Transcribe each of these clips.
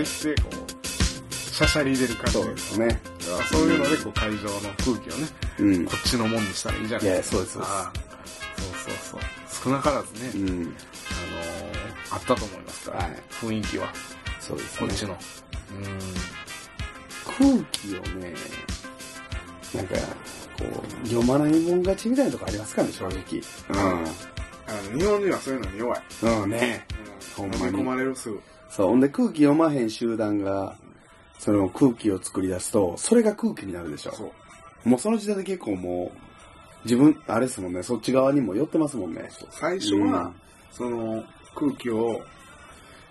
いなやつが出てこう、しゃしゃり出る感じ。そうですね。そういうので、こう、会場の空気をね、うん。こっちのもんにしたらいいじゃない？ですそうですそうそうそう。少なからずね、うん。あのーあったと思いますから、はい雰囲気は、そうですね。こっちの。空気をね、なんか、こう、読まないもん勝ちみたいなとこありますからね、正直。あの日本人はそういうのに弱い。うん。うんね。うん、ほんまに飲み込まれるすぐ。そう。ほんで空気読まへん集団が、その空気を作り出すと、それが空気になるでしょ。そう。もうその時点で結構もう、自分、あれですもんね、そっち側にも寄ってますもんね。最初は、うんその空気を、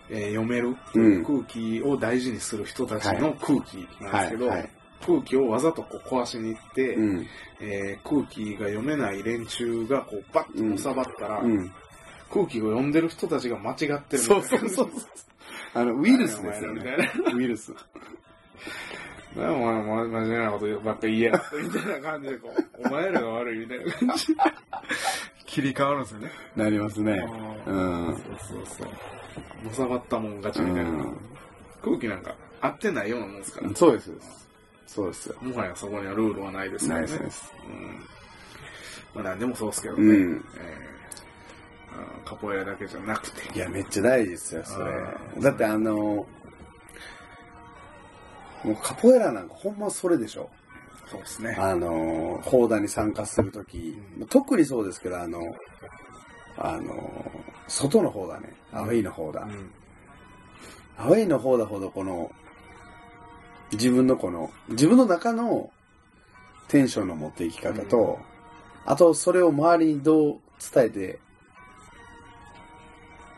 えー読めるう空気を大事にする人たちの空気なんですけど、はいはい空気をわざとこう壊しに行って、うん。えー空気が読めない連中がこうバッと収まったら、うん。空気を読んでる人たちが間違ってるみたいそうなそうそう。あの、ウイルスですよね。ウイルス。なお前、ま、真面目なことばっかり言いやみたいな感じで、こう、お前らが悪いみたいな感じで、切り替わるんですよね。なりますね。うん。そうそうそう。のさばったもん勝ちみたいな。うん空気なんか合ってないようなもんですから。そうです。そうですよ。もはやそこにはルールはないですからね。ナイスです。うん。まあ何でもそうですけどね。うん。えカポエラだけじゃなくて。いや、めっちゃ大事ですよ、それだってあの、もうカポエラなんかほんまそれでしょ。そうですね。あの、砲弾に参加するとき、特にそうですけど、あの、あの、外の方だね。アウェイの方だ。うん。アウェイの方だほどこの、自分のこの、自分の中のテンションの持っていき方と、あとそれを周りにどう伝えて、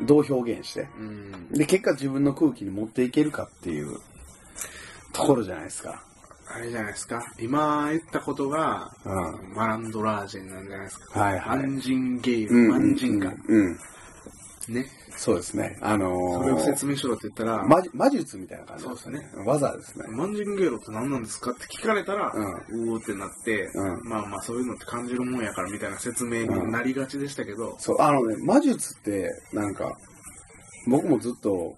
どう表現して、うん。で、結果自分の空気に持っていけるかっていうところじゃないですか。あれじゃないですか。今言ったことが、うん。マランドラージェンなんじゃないですか。はいはいマンジンゲイル、うん。マンジンガ。うん。うんね。そうですね。あのそれをー説明しろって言ったら、魔術魔術みたいな感じそうですね。技ですね。マンジンゲーロって何なんですかって聞かれたら、ううーってなって、うんまあまあそういうのって感じるもんやからみたいな説明になりがちでしたけど、そう、あのね、魔術って、なんか、僕もずっと、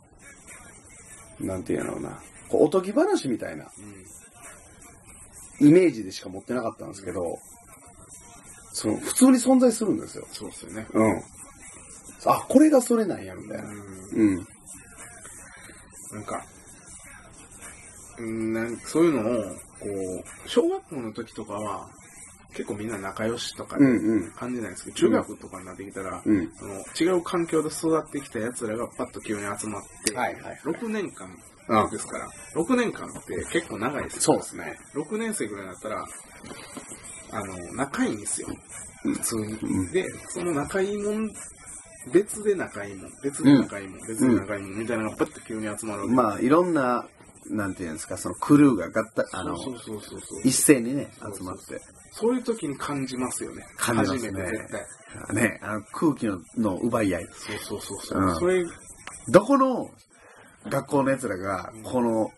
なんていうのな、こうおとぎ話みたいなうんイメージでしか持ってなかったんですけど、その、普通に存在するんですよ。そうですよね。うん。あ、これがそれなんや、みたいな。うんうん。なんか、うんなんそういうのを、こう、小学校の時とかは、結構みんな仲良しとかうんうん。感じないんですけど、中学とかになってきたら、うん。その違う環境で育ってきた奴らがパッと急に集まって、はいはい6年間うんですから、6年間って結構長いですそうですね。6年生ぐらいになったら、あの、仲いいんですよ。普通に。うんで、その仲いいもん、別で仲いいもん、別で仲いいもん、別で仲いいもんみたいなのがパッと急に集まるわけ。まあ、いろんな、なんていうんですか、そのクルーが合体、あの、そうそうそうそう。一斉にね、集まって。そういう時に感じますよね。感じますね初めて絶対。ね、あの空気のの奪い合い。そうそうそうそう。うんそれ、どこの学校の奴らが、この、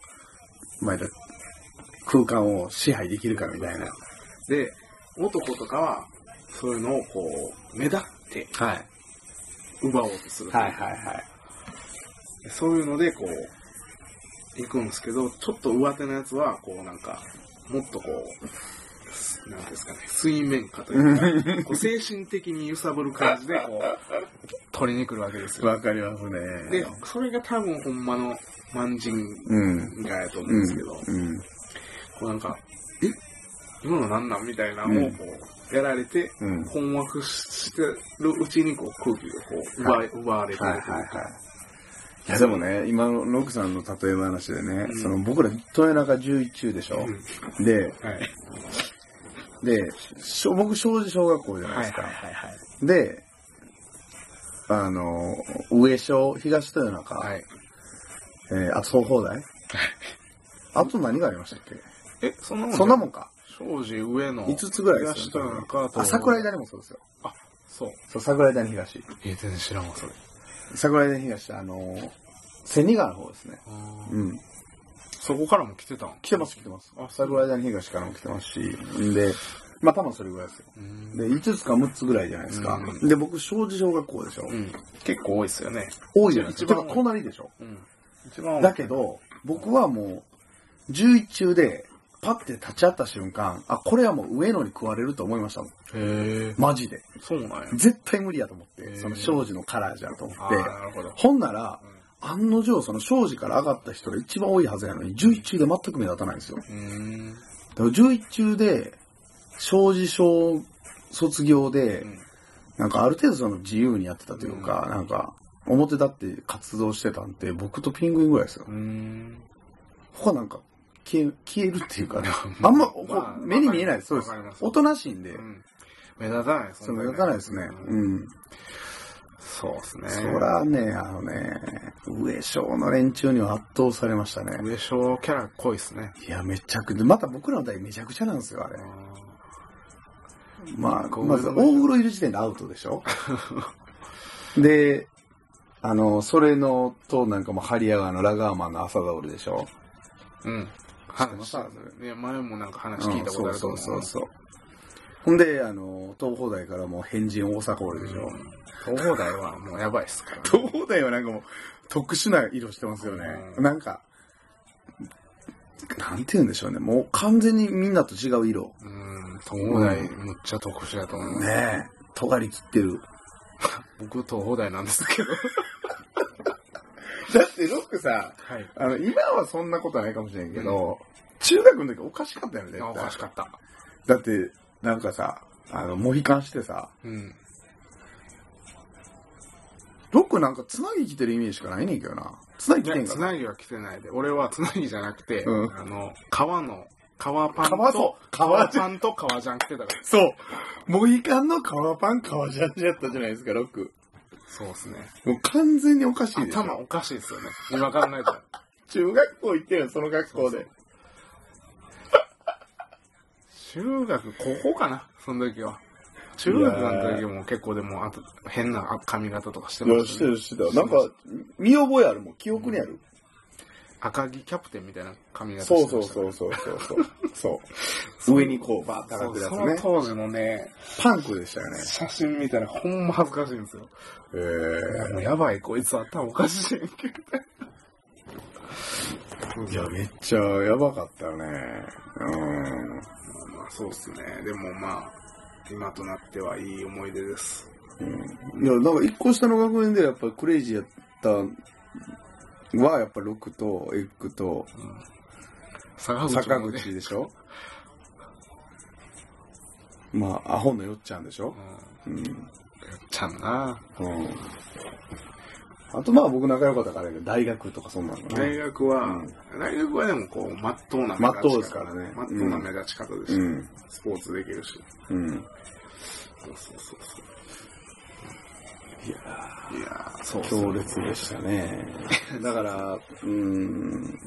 まあ、空間を支配できるかみたいな。で、男とかは、そういうのをこう、目立ってはい。奪おうとする。はいはいはい。そういうので、こう、行くんですけど、ちょっと上手なやつは、こうなんか、もっとこう、すなんですかね、水面下というか、こう精神的に揺さぶる感じで、こう、取りに来るわけですよ。わかりますね。で、それが多分ほんまの万人うん。がやと思うんですけど、うん。こうなんか、え？今のなんなんみたいなのをこう、やられて、うん。困惑してるうちにこう空気がこう奪い、奪われてるはいはいはい。いやでもね、今のノクさんの例え話でね、うんその僕ら豊中11中でしょ、うんで、はい。で、しょ僕庄司小学校じゃないですか。はいはい。で、あの、上小、東豊中、はい。えー、あと総放題あと何がありましたっけ？え、そんなもんそんなもんか。庄司上野。5つぐらいです東豊中と。あ、桜井谷もそうですよ。あ、そう。そう、桜井谷東。え、全然知らんわ、それ。桜井谷東ってあのー、千里川の方ですね。うん。そこからも来てたん？来てます来てます。あ桜井谷東からも来てますし、んで、まあ多分それぐらいですよ。うんで、5つか6つぐらいじゃないですか。うんで、僕、小児小学校でしょ。うん。結構多いですよね。多いじゃないですか。一番隣でしょ。うん。一番だけ、ど、僕はもう、11中で、パッて立ち会った瞬間、あ、これはもう上野に食われると思いましたもん。マジで。そうなんや。絶対無理やと思って、その庄司のカラーじゃんと思って。なるほど。ほんなら、案の定、その庄司から上がった人が一番多いはずやのに、11中で全く目立たないんですよ。うん。だから11中で、庄司小卒業で、なんかある程度その自由にやってたというか、なんか、表立って活動してたんで、僕とピングインぐらいですよ。うん。他なんか消え、消えるっていうかね、あんま、こうまあ目に見えないです。そうですわかりま。すおとなしいんで、うん目立たないですそう目立たないですね。うん。そうですね。そらね、あのね、上昇の連中には圧倒されましたね。上昇キャラ濃いですね。いや、めちゃくちゃ、また僕らの代めちゃくちゃなんですよ、あれ。まあ、まず大風呂いる時点でアウトでしょ で、あの、それのと、なんかもう、ハリアガーのラガーマンの朝ダオルでしょうん。話いや、前もなんか話聞いたことあると思う。うんそうそうそうそう。ほんで、あの、東邦大からもう変人大阪俺でしょ。東邦大はもうやばいっすから、ね。東邦大はなんかもう特殊な色してますよね。うんなんか、なんて言うんでしょうね。もう完全にみんなと違う色。うん。東邦大むっちゃ特殊だと思う。ねえ。尖り切ってる。僕東邦大なんですけど。だってロックさ、はい。あの、今はそんなことはないかもしれんけど、中学の時おかしかったよね。おかしかった。だって、なんかさ、あの、モヒカンしてさ、うん。ロックなんかつなぎ着てるイメージしかないねんけどな。つなぎ着てんかなつなぎは来てないで。俺はつなぎじゃなくて、うんあの、革の、革パン革そとう、革ンと革ジャン着てたから。そう。モヒカンの革パン、革ジャージやったじゃないですか、ロック。そうですね。もう完全におかしいですよ。頭おかしいですよね。今考えたら。中学校行ってるよ、その学校で。中学、高校かなその時は。中学の時も結構でも、あと、変な髪型とかしていや、ましね。したてるしてた。なんか、見覚えあるもん。記憶にある。赤木キャプテンみたいな髪型そうしてましたねそうそうそうそう。そう。上にこう、バーッと上がってるやそうそのつね。当時のね、パンクでしたよね。写真見たらほんま恥ずかしいんですよ。へもうやばい、こいつ頭おかしいんけど。え。いや、めっちゃやばかったよね。うん。まあそうっすね。でもまあ、今となってはいい思い出です。いや、なんか一個下の学年でやっぱクレイジーやったは、やっぱロックとエッグと坂口坂口でしょ？まあ、アホのよっちゃんでしょ？うん。うん。ちゃんな。うん。あとまあ僕仲良かったからやけど大学とかそんなのかな。大学は、うん大学はでもこう、まっとうなまっとうですからねまっとうな目立ち方でした、うん。スポーツできるし。うん。そうそうそうそう。いやいやー、そう強烈でしたね。だから、うーん、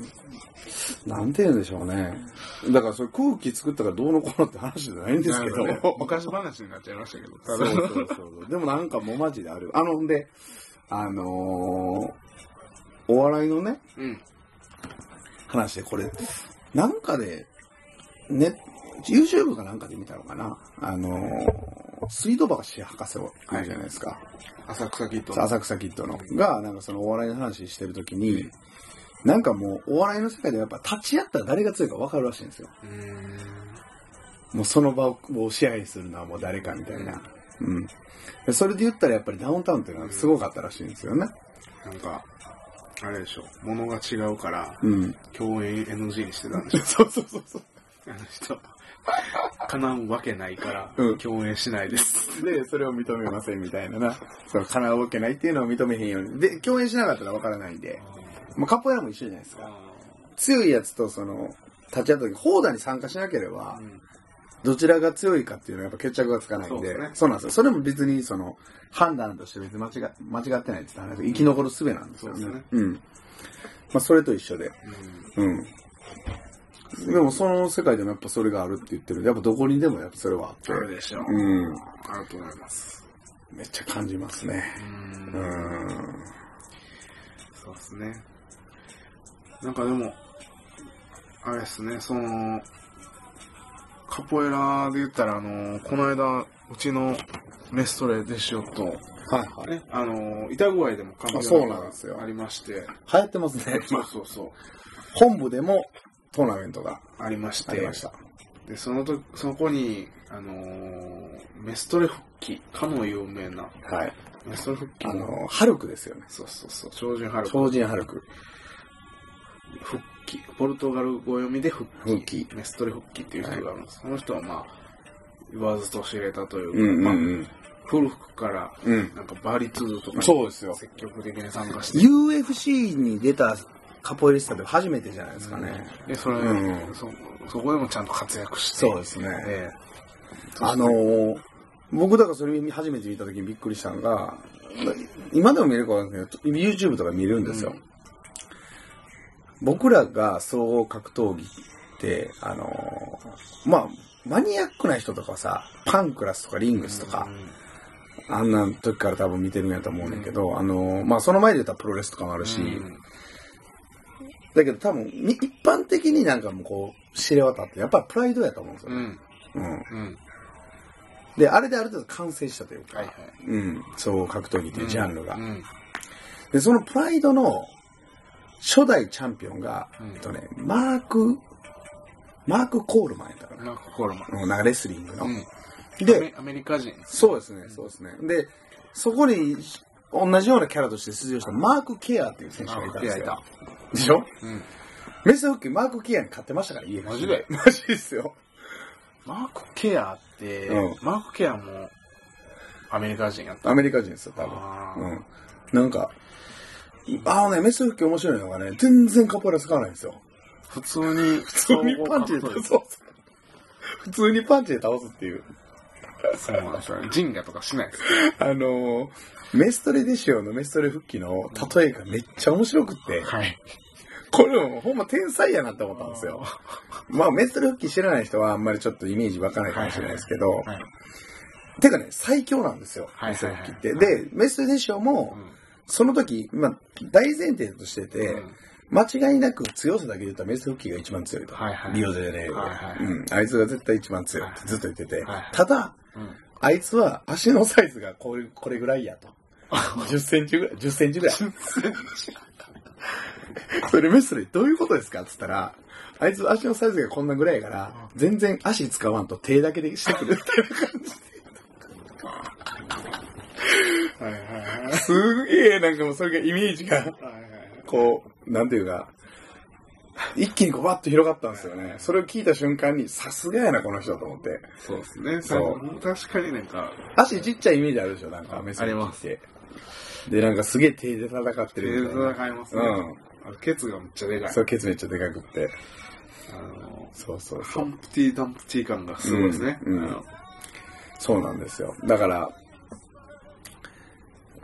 なんて言うんでしょうね。だからそれ空気作ったからどうのこうのって話じゃないんですけど。なんかね昔話になっちゃいましたけど。た だそうそうそうそう。でもなんかもうマジである。あの、んで、あのー、お笑いのね、うん。話でこれ、なんかで、ね、YouTube かなんかで見たのかな。あのー、水道橋博士をいるじゃないですか。浅草キッドの。浅草キッドの。が、なんかそのお笑いの話してるときに、なんかもうお笑いの世界ではやっぱ立ち会ったら誰が強いか分かるらしいんですよ。もうその場を支配するのはもう誰かみたいな。うん。でそれで言ったらやっぱりダウンタウンっていうのはすごかったらしいんですよね。なんか、あれでしょ。物が違うから、うん。共演 NG にしてたんでしょ。そうそうそうそう。あの人。叶うわけないからうん、共演しないです。で、それを認めませんみたいなな。その叶うわけないっていうのを認めへんように。で、共演しなかったら分からないんで。もうカポエラも一緒じゃないですか。強いやつとその、立ち会った時、放談に参加しなければ、うんどちらが強いかっていうのはやっぱ決着がつかないんで、そうねそうなんですよ。それも別にその、判断として別に間違間違ってないって言ったら生き残る術なんですよね。そうですねうん。まあそれと一緒で。うんうん。でもその世界でもやっぱそれがあるって言ってるやっぱどこにでもやっぱそれはあって。あるでしょう。うん。あると思います。めっちゃ感じますね。う。うんん。そうですね。なんかでも、あれですね、その、カポエラで言ったら、あの、この間、うちのメストレデシオと、はいはい。ね、あの、板具合でもカンあそうなんですよありまして、流行ってますね。そうそうそう、本部でもトーナメントがありまして。で、そのと、そこに、あのーメストレ復帰、かの有名な、はい。メストレ復帰あの、ハルクですよね。そうそうそう、超人ハルク超人ハルク。復帰、ポルトガル語読みで復帰、メストレ復帰っていう人があるんです。その人はまあ、言わずと知れたというか、うんうんまあうん。古くから、うん。なんかバリツーとかにそうですよ積極的に参加して、UFC に出たカポエリスタで初めてじゃないですかね。で、それ、うん。そ、そこでもちゃんと活躍して、そうですね。えあのー、僕だからそれ初めて見た時にびっくりしたのが、今でも見れるかわかんないけど、YouTube とか見れるんですよ。うん。僕らが総合格闘技って、あのーまあ、マニアックな人とかさ、パンクラスとかリングスとか、あんな時から多分見てるんやと思うねんだけど、あのーまあ、その前で言ったらプロレスとかもあるし、うんだけど多分、み一般的になんかもうこう、知れ渡って、やっぱりプライドやと思うんですよね。うん。うん。うん。で、あれである程度完成したというか、はいはい。うん、そう格闘技っていうジャンルが。うん。で、そのプライドの初代チャンピオンが、うんえっとね、マーク、マーク・コールマンやったかな。なんかコールマン。うんなんかレスリングの。うん。でアメリカ人。そうですね、そうですね。で、そこに同じようなキャラとして出場したマーク・ケアっていう選手がいたんですよ。でしょ？うん。メス復帰マーク・ケアに勝ってましたから、家マジで マジですよ。マーク・ケアって、うんマーク・ケアもアメリカ人やった？アメリカ人ですよ、多あー分。うん。なんか、あのね、メス復帰面白いのがね、全然カポエラ使わないんですよ。普通に、普普通にパンチで倒す。そう普通にパンチで倒すっていう。そうなんですよね。ジンガとかしないです。あのー、メストレデシオのメストレ復帰の例えがめっちゃ面白くって、はい。これもほんま天才やなって思ったんですよ。まあメストレ復帰知らない人はあんまりちょっとイメージ湧かないかもしれないですけど、はい。てかね、最強なんですよ、はいメストレ復帰って。で、メストレデシオもう、んその時、まあ大前提としてて、うん間違いなく強さだけで言ったらメス復帰が一番強いと。はいはいリオデジャネイロで、はいはいうん。あいつが絶対一番強いってずっと言ってて、はいはいただ、うんあいつは足のサイズがこれこれぐらいやと。10センチぐらい、10センチぐらい。それメスレどういうことですかって言ったら、あいつ足のサイズがこんなぐらいやから、全然足使わんと手だけでしてくるみたいな感じはいはいはい。で。すげえなんかもうそれがイメージが、こう、なんていうか、一気にこうバッと広がったんですよね。それを聞いた瞬間に、さすがやな、この人と思って。そうですね。そう確かになんか、足ちっちゃいイメージあるでしょ、なんか、メスレって。で、なんかすげえ手で戦って手でるみたいな。戦いますね。うん。あのケツがめっちゃでかい。そう、ケツめっちゃでかくって。あの、そうそうそう。ハンプティ・ダンプティ感がすごいですね。うんうんそうなんですよ。だから、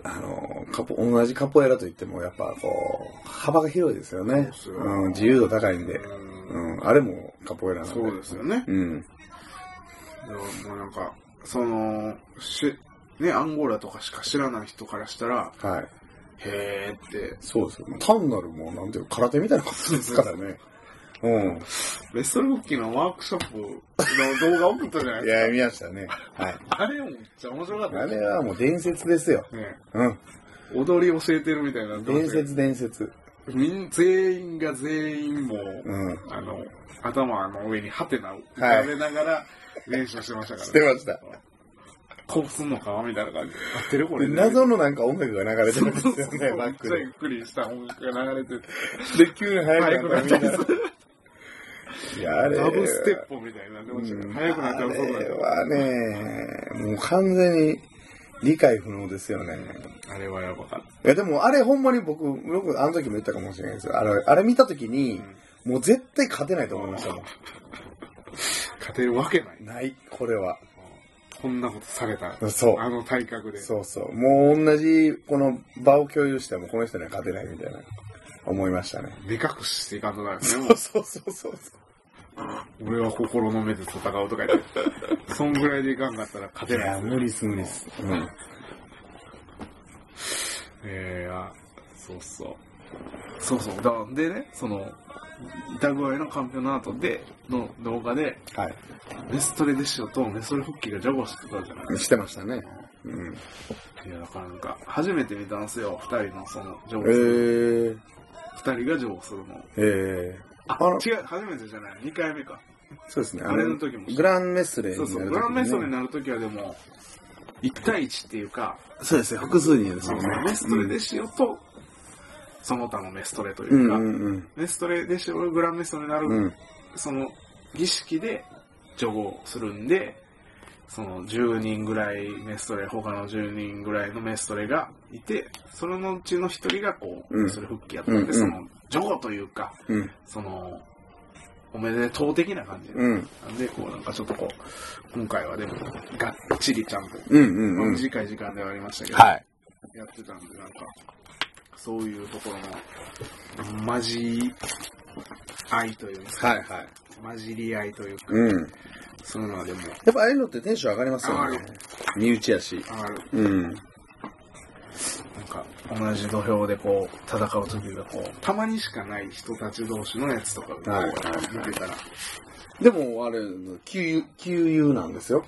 あの、カポ、同じカポエラといっても、やっぱこう、幅が広いですよね。そうようん、自由度高いんで。うんうん、あれもカポエラなんで。そうですよね。うん。でももうなんか、その、し、ね、アンゴラとかしか知らない人からしたら、はい。へーって、そうですよ。単なるもう、なんていうか、空手みたいなことですからね。うん。レストル復帰のワークショップの動画送ったじゃないいですか。や、見ましたね。はい。あれもめっちゃ面白かったあですれはもう伝説ですよ。ね。うん。踊り教えてるみたいな。伝説伝説。みん全員が全員もう、うん。あの、頭の上にハテナを浮かべながら練習してましたから、してました。こうすんのかみたいな感じで。合ってるこれ。で謎のなんか音楽が流れてるんですよね、バッめっちゃゆっ。くりした音楽が流れてて。で、急に速くなったみんな。いや、あれ。ダブステップみたいになってましたけど、速くなったらそうだあれよ。はね、もう完全に理解不能ですよね。あれはやばかっいや、でもあれほんまに僕、僕あの時も言ったかもしれないですよ。あれ、あれ見た時に、もう絶対勝てないと思いましたもん。た。勝てるわけない。ない、これは。こんなことされたら。そうあの体格で。そうそう。もう同じ、この場を共有してもこの人には勝てないみたいな、思いましたね。でかくしていかんとだよね。そうそうそうそう。俺は心の目で戦うとか言って。そんぐらいでいかんかったら勝いてない。や、無理っす、無理っす。うん。ええあ、そうそう。そうそう。だでね、その、ダグアイのカンペの後で、の動画で、はい。メストレデシオとメストレ復帰がジョゴしてたじゃないですしてましたね。うん。か。いや、だからなんか、初めて見たんですよ、二人のその、ジョゴえする。ー、二人がジョゴするの。えあ、あの違う、初めてじゃない、二回目か。ー、そうですね。あれの時もグランメストレにそうそう、なる時グランメストレにね。なるときはでも、1対1っていうか、そうですね。複数人ですよね。メストレデシオと、その他のメストレというか、うんうんうん。メストレデシオがグランメストレになる、うん。その儀式で除後するんで、その10人ぐらいメストレ、他の10人ぐらいのメストレがいて、それのうちの1人がこう、うんメストレ復帰やったんで、うんうんその除後というか、うん。その、おめでとう的な感じで、うん。なんで、こうなんかちょっとこう、今回はでも、がっちりちゃんと、うんうんまあうん。短い時間ではありましたけど、はい。やってたんで、なんか、そういうところの、マジ愛というか、はいはい。混じり合いというか、うん。そういうのはでも、やっぱああいうのってテンション上がりますよね上が。身内やし。ある、うん。同じ土俵でこう、戦う時がこう、たまにしかない人たち同士のやつとかをこうはい見てたら、でも、あれ、旧友、なんですよ。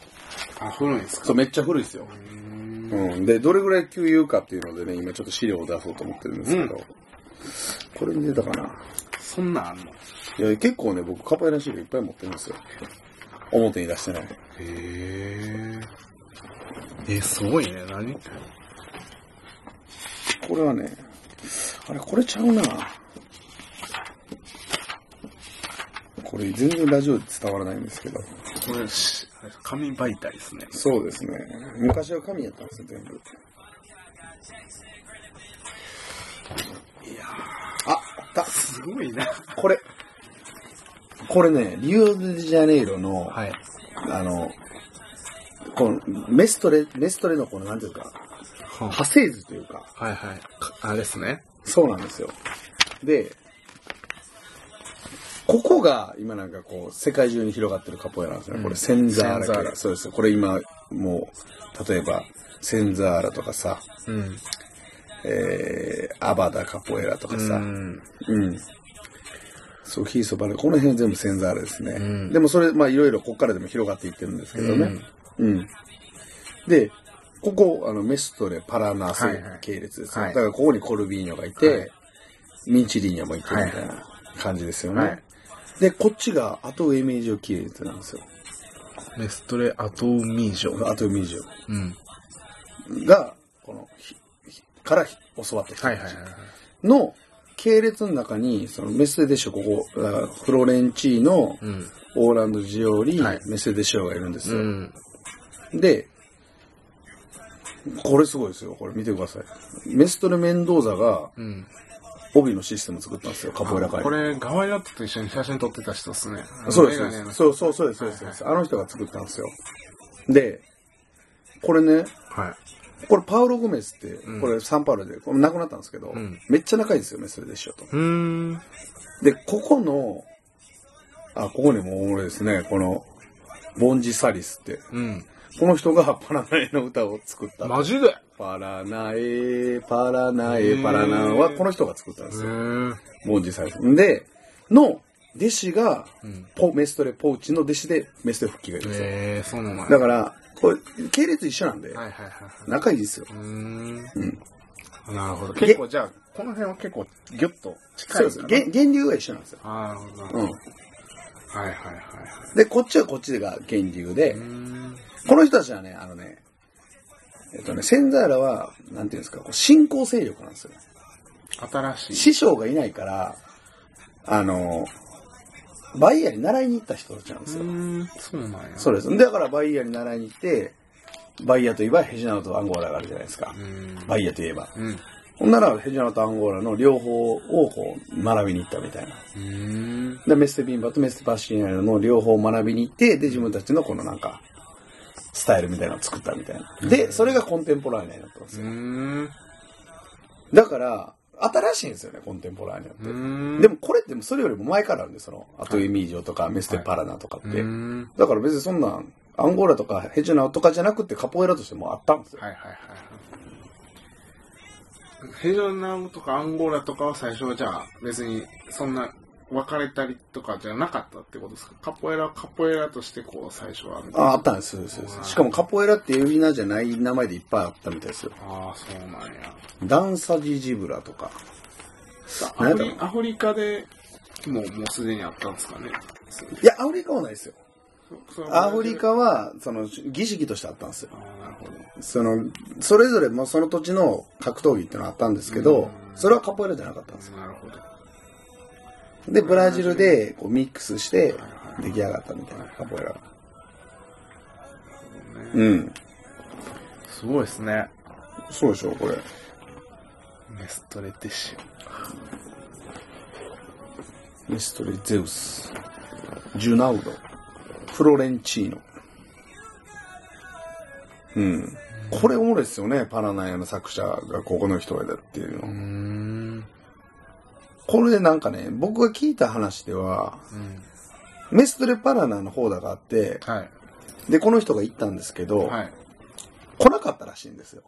あ、古いんですかそう、めっちゃ古いですよ。うーんうん。で、どれぐらい旧友かっていうのでね、今ちょっと資料を出そうと思ってるんですけど、これに出たかな。そんなんあんの？いや、結構ね、僕、カポエラ資料いっぱい持ってるんですよ。表に出してない。へえ。え、すごいね。何？これはね、あれ、これちゃうな。これ全然ラジオで伝わらないんですけど。これ、し紙媒体ですね。そうですね。昔は紙やったんですよ、全部。いやあ、あった。すごいな。これ。これね、リオデジャネイロの、はい。あの、このメストレ、メストレのこの、なんていうか、は派生図というか、はいはい。かあれですね。そうなんですよ。で、ここが今なんかこう、世界中に広がってるカポエラなんですね。うんこれ、センザーラそうですよ。これ今、もう、例えば、センザーラとかさ、うん。えー、アバダカポエラとかさ、うん。うん。そう、ヒーソバレ、この辺全部センザーラですね。うんでもそれ、まあいろいろここからでも広がっていってるんですけどね。うん。で、ここ、あの、メストレ、パラナスはいはい系列ですよ。はいだからここにコルビーニョがいて、はいミンチリーニョもいてみたいはいな感じですよね。はいで、こっちがアトウエミージョ系列なんですよ。メストレアトミージョ。アトウエミージうん。ョが、この、からひ教わった人はいはいはいはい。の系列の中に、そのメスデショ、ここ、フロレンチーノ、うん。オーランド・ジオリ、はいメスデショがいるんですよ。うん。で、これすごいですよ。これ見てください。メストレ・メンドーザがうん。帯のシステム作ったんですよ、カポエラ界。これ、ガワイラットと一緒に写真撮ってた人ですね。そうですそうそうそうです、そうです、そうです。あの人が作ったんですよ。で、これね、はい。これパウロ・ゴメスって、んこれサンパウロで、これ亡くなったんですけど、んめっちゃ仲いいんですよ、メストレ・デシオと。で、ここの、あ、ここにもおもろいですね、この、ボンジ・サリスって。うん。この人がパラナエの歌を作った。マジで？パラナエ、パラナエ、パラナはこの人が作ったんですよ。へボンジサ。で、の弟子が、うんポメストレ・ポーチの弟子でメストレ復帰がいるんですよ。え。そうなんやだから、これ、系列一緒なんで、はいはいはいはい。仲いいですよ。うーん。うん。なるほど。結構じゃあ、この辺は結構ギュッと近そうです。いかな。源源流が一緒なんですよ。あーなるほど。うん。はいはいはいはい。で、こっちはこっちが源流で。この人たちはね、あのね、えっとね、センザーラは、なんていうんですか、こう信仰勢力なんですよ。新しい。師匠がいないから、あの、バイヤーに習いに行った人たちなんですよ。そうなんや。そうです。だからバイヤーに習いに行って、バイヤーといえばヘジナウとアンゴーラがあるじゃないですか。バイヤーといえば。うん。ほんならヘジナウとアンゴーラの両方をこう学びに行ったみたいな。で、メステビンバとメステパッシンアの両方を学びに行って、で、自分たちのこのなんか、スタイルみたいなのを作ったみたいな。で、それがコンテンポラーニャになったんですうよ。だから、新しいんですよね、コンテンポラーニャって。でもこれってそれよりも前からあるんで、その、アトエミージョとかメステパラナとかって。だから別にそんなん、アンゴーラとかヘジュナとかじゃなくてカポエラとしてもあったんですよ。はいはいはいはい。ヘジョナムとかアンゴーラとかは最初はじゃあ別にそんな分かれたりとかじゃなかったってことですか？カポエラはカポエラとしてこう最初はあ、あったんですよ。そうですしかもカポエラって呼び名じゃない名前でいっぱいあったみたいですよ。ああ、そうなんや。ダンサジジブラとか。アフリアフリカでもうもうすでにあったんですかね？いや、アフリカはないですよ。そアフリカは、その、儀式としてあったんですよ。なるほど。その、それぞれもその土地の格闘技っていうのがあったんですけど、それはカポエラじゃなかったんですよ。なるほど。で、ブラジルでこうミックスしてはい出来上がったみたいな、カポエラが。ねうん。すごいですね。そうでしょ、これ。メストレティッシミストレ・ゼウス、ジュナウド、フロレンチーノ。うん。これおもろいですよね、パラナイアの作者がここの人だっていうュ。う。ん。これでなんかね、僕が聞いた話では、うん。メストレ・パラナの方だがあって、はい。で、この人が行ったんですけど、はい。来なかったらしいんですよ。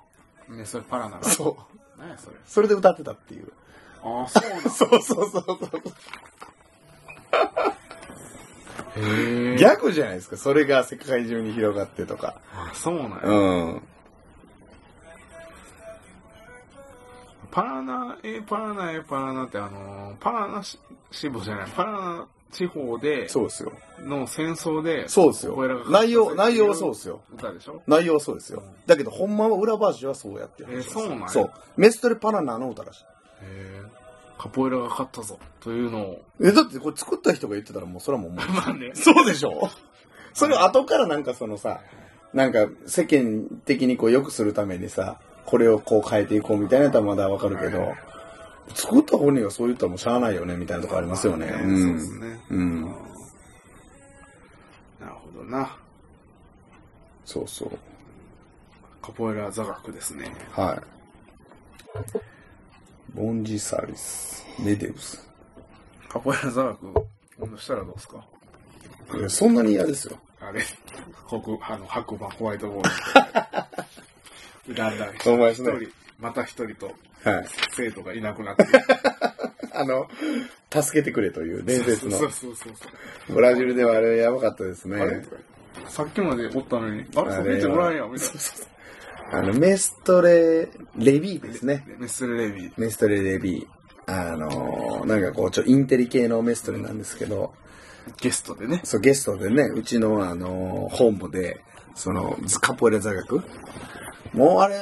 メストレパラナが。そう。何やそれ。それで歌ってたっていう。ああ、そうなん そうそうそうそう。逆じゃないですか。それが世界中に広がってとか。あ、そうなんや。うん。パラナ、え、パラナ、え、パラナってあのー、パラナし支部じゃない、パラナ地方で、そうですよ。の戦争で、そうですよ。内容、内容はそうですよ。歌でしょ？内容はそうですよ。だけど、ほんまは裏バージョンはそうやってるえーそうなんやそう。メストレパラナの歌らしい。へえ。カポエラが勝ったぞ。というのを。え、だってこれ作った人が言ってたらもうそれはもうもう。まあね。そうでしょ？それを後からなんかそのさ、なんか世間的にこう良くするためにさ、これをこう変えていこうみたいなやったらまだわかるけど、作った本人がそう言ったらもうしゃあないよねみたいなとこありますよね。まあうん。そうですね。うん。なるほどな。そうそう。カポエラ座学ですね。はい。ボンジサリス、メデウス。カポエラ座学、今度したらどうですか？いやそんなに嫌ですよ。あれ、黒、あの、白馬ホワイトボール。だんだん、ね一人、また一人とはい。生徒がいなくなって。あの、助けてくれという伝説のそう。そうそう。ブラジルではあれやばかったですね。さっきまでおったのに、あれ、あそれ見ておらんやん、みたいあの、メストレ、レビーですね。な。メスレレビー。メストレレビー。あのーなんかこう、ちょ、インテリ系のメストレなんですけど、ゲストでね。そう、ゲストでね、うちのあのー本部で、その、カポエラ座学もうあれ、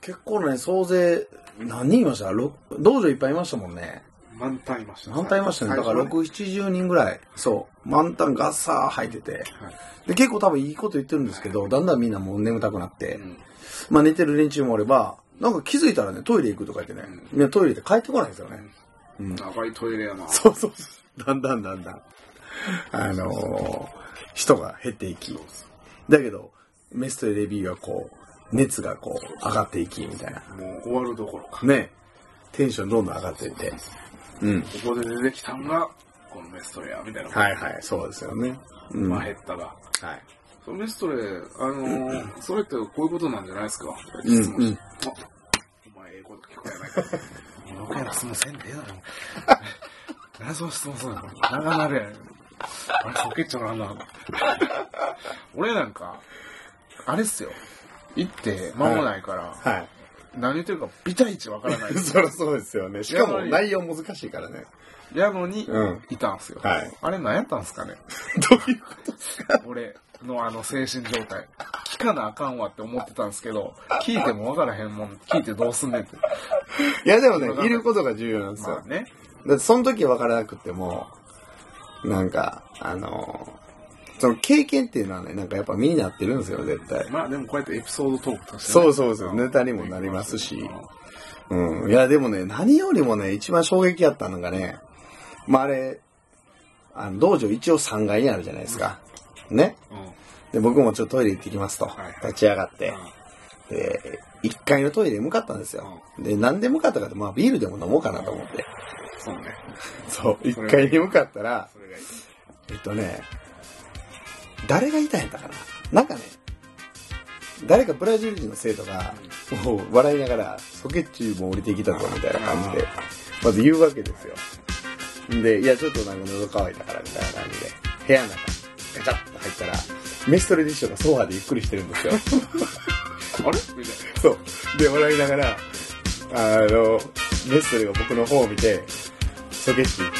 結構ね、総勢、何人いました？ろ道場いっぱいいましたもんね。満タンいました満タンいましたね。だから6、70人ぐらい。そう。満タンガッサー入ってて。で、結構多分いいこと言ってるんですけど、だんだんみんなもう眠たくなって、うんまあ寝てる連中もおれば、なんか気づいたらね、トイレ行くとか言ってね、みんなトイレで帰ってこないんですよね。うん。長いトイレやな。そうそうそう。だんだんだんだん、あのー人が減っていき。だけど、メストレレビューはこう、熱がこう、上がっていき、みたいな。もう終わるどころか。ね。テンションどんどん上がっていって。うん。ここで出てきたんが、このメストレや、みたいな。はいはい、そうですよね。うん。まあはい。減ったが。そのメストレ、あのー、それってこういうことなんじゃないですか？うんうんあお前、ええこと聞こえないから。余計な質問せんでええだろ。何その質問するの長なるやん。あれ、ソケッチョなんだ。俺なんか、あれっすよ。行って間もないから、はい。何言ってるかビタイチわからないです。そりゃそうですよね。しかも内容難しいからね。やのにうん、いたんすよ。はいあれ何やったんすかね？どういう俺のあの精神状態。聞かなあかんわって思ってたんですけど、聞いてもわからへんもん、聞いてどうすんねんって。いやでもね、いることが重要なんですよ。まあね。だってその時分からなくても、なんか、あのーその経験っていうのはね、なんかやっぱ身になってるんですよ、絶対。まあでもこうやってエピソードトークとして、ね。そうそうそう、ネタにもなりますし。うん。いや、でもね、何よりもね、一番衝撃やったのがね、まああれ、あの、道場一応3階にあるじゃないですか。ね。うん。うん。で、僕もちょっとトイレ行ってきますとはいはい。立ち上がって。で、1階のトイレに向かったんですよ。で、なんで向かったかって、まあビールでも飲もうかなと思って。そうね。そう、1階に向かったら。えっとね、誰がいたんやったかななんかね、誰かブラジル人の生徒が、もう笑いながら、ソケッチュも降りてきたぞみたいな感じで、まず言うわけですよ。で、いや、ちょっとなんか喉乾いたからみたいな感じで、部屋の中、ガチャッと入ったら、メストレディッシュがソファーでゆっくりしてるんですよ。あれ？みたいそう。で、笑いながら、あの、メストレが僕の方を見て、ソゲッティ、